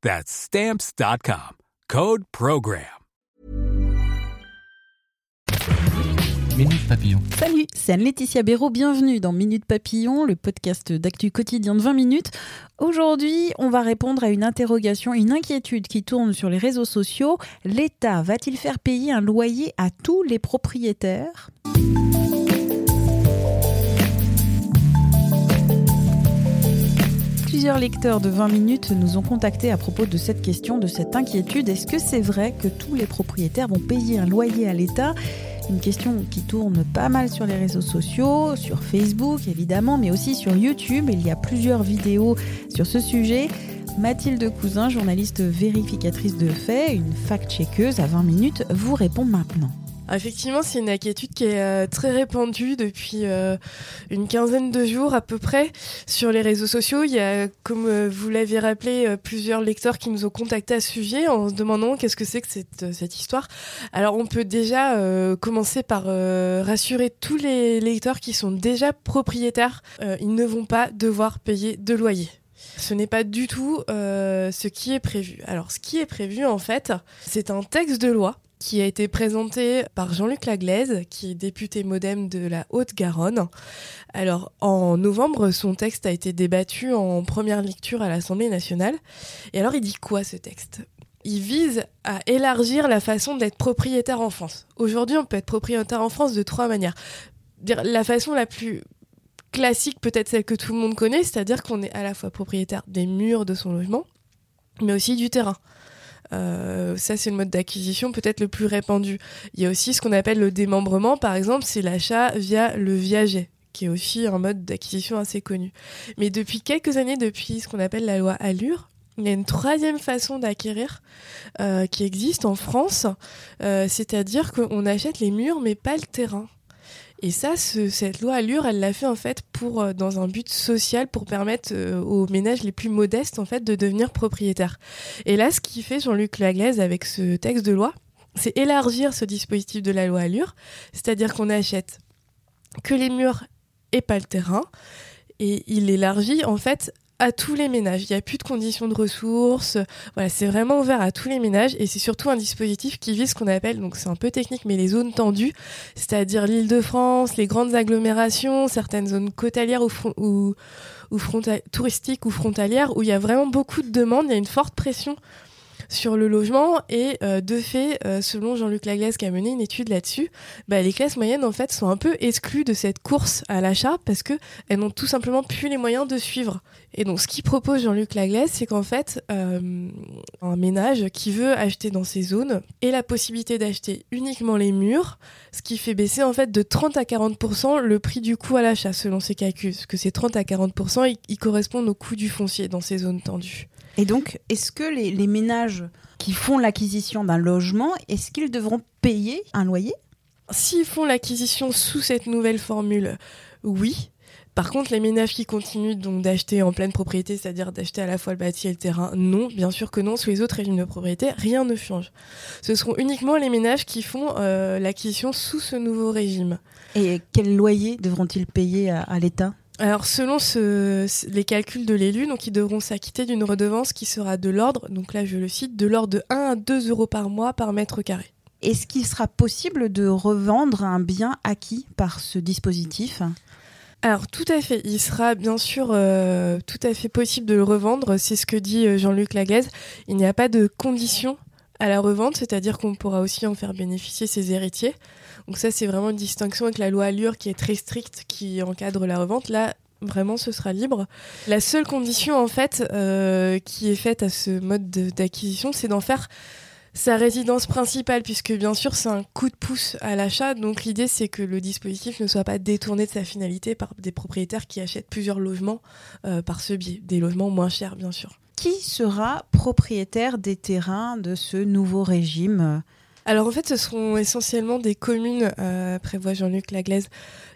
That's Stamps.com. Code PROGRAM. Minute Papillon. Salut, c'est Anne-Laetitia Béraud. Bienvenue dans Minute Papillon, le podcast d'actu quotidien de 20 minutes. Aujourd'hui, on va répondre à une interrogation, une inquiétude qui tourne sur les réseaux sociaux. L'État va-t-il faire payer un loyer à tous les propriétaires? Plusieurs lecteurs de 20 minutes nous ont contactés à propos de cette question, de cette inquiétude. Est-ce que c'est vrai que tous les propriétaires vont payer un loyer à l'État? Une question qui tourne pas mal sur les réseaux sociaux, sur Facebook évidemment, mais aussi sur YouTube. Il y a plusieurs vidéos sur ce sujet. Mathilde Cousin, journaliste vérificatrice de faits, une fact-checkeuse à 20 minutes, vous répond maintenant. Effectivement, c'est une inquiétude qui est euh, très répandue depuis euh, une quinzaine de jours à peu près sur les réseaux sociaux. Il y a, comme euh, vous l'avez rappelé, plusieurs lecteurs qui nous ont contactés à ce sujet en se demandant qu'est-ce que c'est que cette, cette histoire. Alors, on peut déjà commencer par rassurer tous les lecteurs qui sont déjà propriétaires. ils ne vont pas devoir payer de loyer. Ce n'est pas du tout ce qui est prévu. Alors, ce qui est prévu, en fait, c'est un texte de loi qui a été présenté par Jean-Luc Laglaise, qui est député modem de la Haute-Garonne. Alors, en novembre, son texte a été débattu en première lecture à l'Assemblée nationale. Et alors, il dit quoi ce texte? Il vise à élargir la façon d'être propriétaire en France. Aujourd'hui, on peut être propriétaire en France de trois manières. La façon la plus classique, peut-être celle que tout le monde connaît, c'est-à-dire qu'on est à la fois propriétaire des murs de son logement, mais aussi du terrain. Euh, ça, c'est le mode d'acquisition peut-être le plus répandu. Il y a aussi ce qu'on appelle le démembrement, par exemple, c'est l'achat via le viager qui est aussi un mode d'acquisition assez connu. Mais depuis quelques années, depuis ce qu'on appelle la loi Allure, il y a une troisième façon d'acquérir euh, qui existe en France, euh, c'est-à-dire qu'on achète les murs mais pas le terrain. Et ça, cette loi Allure, elle l'a fait en fait pour euh, dans un but social pour permettre euh, aux ménages les plus modestes en fait de devenir propriétaires. Et là, ce qui fait Jean-Luc Laglaise avec ce texte de loi, c'est élargir ce dispositif de la loi Allure, c'est-à-dire qu'on achète que les murs et pas le terrain. Et il élargit en fait à tous les ménages. Il n'y a plus de conditions de ressources. Voilà, c'est vraiment ouvert à tous les ménages et c'est surtout un dispositif qui vise ce qu'on appelle, donc c'est un peu technique, mais les zones tendues, c'est-à-dire l'île de France, les grandes agglomérations, certaines zones côtalières ou, ou, ou touristiques ou frontalières où il y a vraiment beaucoup de demandes, il y a une forte pression sur le logement et euh, de fait, euh, selon Jean-Luc Laglaise qui a mené une étude là-dessus, bah, les classes moyennes en fait sont un peu exclues de cette course à l'achat parce que elles n'ont tout simplement plus les moyens de suivre. Et donc ce qu'il propose Jean-Luc Laglaise, c'est qu'en fait euh, un ménage qui veut acheter dans ces zones ait la possibilité d'acheter uniquement les murs, ce qui fait baisser en fait de 30 à 40% le prix du coût à l'achat selon ses calculs, parce que ces 30 à 40% ils correspondent au coût du foncier dans ces zones tendues. Et donc, est-ce que les, ménages qui font l'acquisition d'un logement, est-ce qu'ils devront payer un loyer? S'ils font l'acquisition sous cette nouvelle formule, oui. Par contre, les ménages qui continuent donc d'acheter en pleine propriété, c'est-à-dire d'acheter à la fois le bâti et le terrain, non, bien sûr que non. Sous les autres régimes de propriété, rien ne change. Ce seront uniquement les ménages qui font euh, l'acquisition sous ce nouveau régime. Et quel loyer devront-ils payer à l'État? Alors selon les calculs de l'élu, donc ils devront s'acquitter d'une redevance qui sera de l'ordre, donc là je le cite, de l'ordre de 1 à 2 euros par mois par mètre carré. Est-ce qu'il sera possible de revendre un bien acquis par ce dispositif? Alors tout à fait, il sera bien sûr euh, tout à fait possible de le revendre, c'est ce que dit euh, Jean-Luc Laglaise. Il n'y a pas de condition à la revente, c'est-à-dire qu'on pourra aussi en faire bénéficier ses héritiers. Donc ça, c'est vraiment une distinction avec la loi Allure qui est très stricte, qui encadre la revente. Là, vraiment, ce sera libre. La seule condition, en fait, euh, qui est faite à ce mode d'acquisition, c'est d'en faire sa résidence principale, puisque bien sûr c'est un coup de pouce à l'achat. Donc l'idée c'est que le dispositif ne soit pas détourné de sa finalité par des propriétaires qui achètent plusieurs logements euh, par ce biais, des logements moins chers bien sûr. Qui sera propriétaire des terrains de ce nouveau régime alors en fait, ce seront essentiellement des communes, euh, prévoit Jean-Luc Laglaise.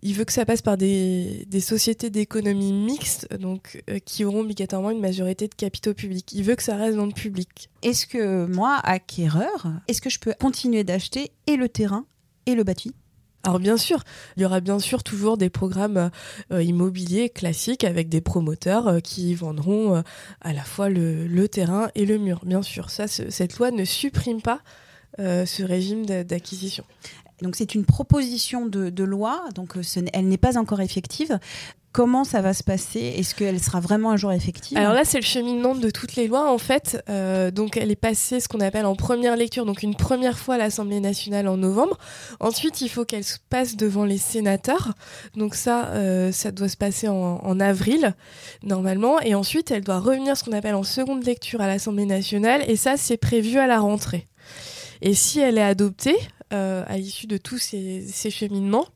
Il veut que ça passe par des, sociétés d'économie mixte, donc euh, qui auront obligatoirement une majorité de capitaux publics. Il veut que ça reste dans le public. Est-ce que moi, acquéreur, est-ce que je peux continuer d'acheter et le terrain et le bâti? Alors bien sûr, il y aura bien sûr toujours des programmes euh, immobiliers classiques avec des promoteurs euh, qui vendront à la fois le, terrain et le mur. Bien sûr, cette loi ne supprime pas euh, ce régime d'acquisition. Donc c'est une proposition de, loi, donc euh, elle n'est pas encore effective. Comment ça va se passer? Est-ce qu'elle sera vraiment un jour effective? Alors là, c'est le cheminement de toutes les lois en fait. Euh, donc elle est passée ce qu'on appelle en première lecture, donc une première fois à l'Assemblée nationale en novembre. Ensuite, il faut qu'elle se passe devant les sénateurs. Donc ça, ça doit se passer en, avril normalement. Et ensuite, elle doit revenir ce qu'on appelle en seconde lecture à l'Assemblée nationale. Et ça, c'est prévu à la rentrée. Et si elle est adoptée, euh, à l'issue de tous ces, cheminements,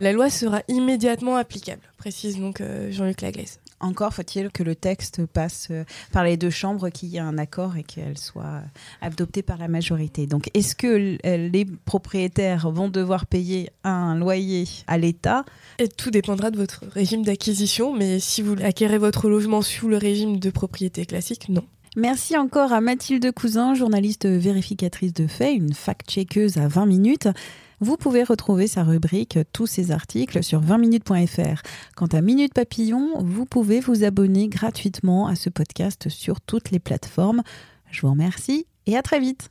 la loi sera immédiatement applicable, précise donc euh, Jean-Luc Laglaise. Encore faut-il que le texte passe euh, par les deux chambres, qu'il y ait un accord et qu'elle soit adoptée par la majorité. Donc, est-ce que les propriétaires vont devoir payer un loyer à l'État? Et Tout dépendra de votre régime d'acquisition, mais si vous acquérez votre logement sous le régime de propriété classique, non. Merci encore à Mathilde Cousin, journaliste vérificatrice de faits, une fact-checkeuse à 20 minutes. Vous pouvez retrouver sa rubrique, tous ses articles sur 20minutes.fr. Quant à Minute Papillon, vous pouvez vous abonner gratuitement à ce podcast sur toutes les plateformes. Je vous remercie et à très vite.